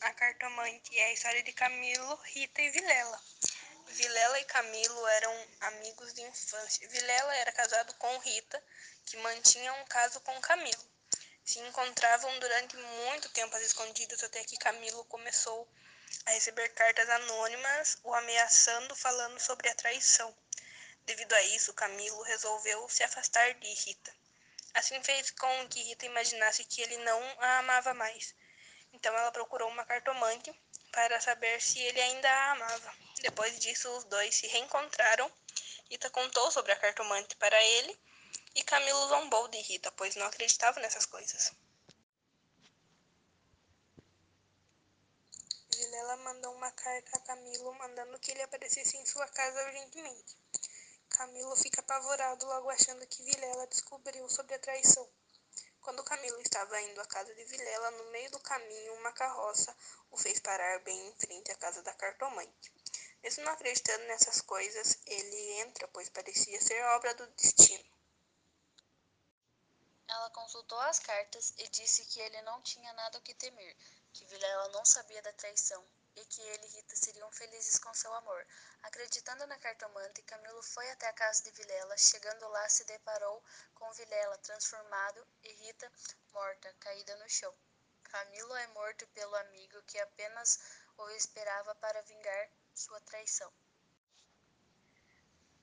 A Cartomante é a história de Camilo, Rita e Vilela. Vilela e Camilo eram amigos de infância. Vilela era casado com Rita, que mantinha um caso com Camilo. Se encontravam durante muito tempo às escondidas até que Camilo começou a receber cartas anônimas o ameaçando falando sobre a traição. Devido a isso, Camilo resolveu se afastar de Rita. Assim fez com que Rita imaginasse que ele não a amava mais. Então ela procurou uma cartomante para saber se ele ainda a amava. Depois disso, os dois se reencontraram. Rita contou sobre a cartomante para ele e Camilo zombou de Rita, pois não acreditava nessas coisas. Vilela mandou uma carta a Camilo mandando que ele aparecesse em sua casa urgentemente. Camilo fica apavorado logo achando que Vilela descobriu sobre a traição. Quando Camilo estava indo à casa de Vilela, no meio do caminho, uma carroça o fez parar bem em frente à casa da cartomante. Mesmo não acreditando nessas coisas, ele entra, pois parecia ser obra do destino. Ela consultou as cartas e disse que ele não tinha nada o que temer, que Vilela não sabia da traição e que ele e Rita seriam felizes com seu amor. Acreditando na cartomante, Camilo foi até a casa de Vilela. Chegando lá, se deparou com Vilela transformado e Rita morta, caída no chão. Camilo é morto pelo amigo que apenas o esperava para vingar sua traição.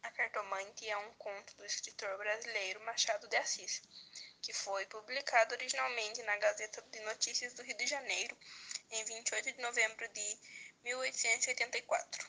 A Cartomante é um conto do escritor brasileiro Machado de Assis, que foi publicado originalmente na Gazeta de Notícias do Rio de Janeiro em 28 de novembro de 1884.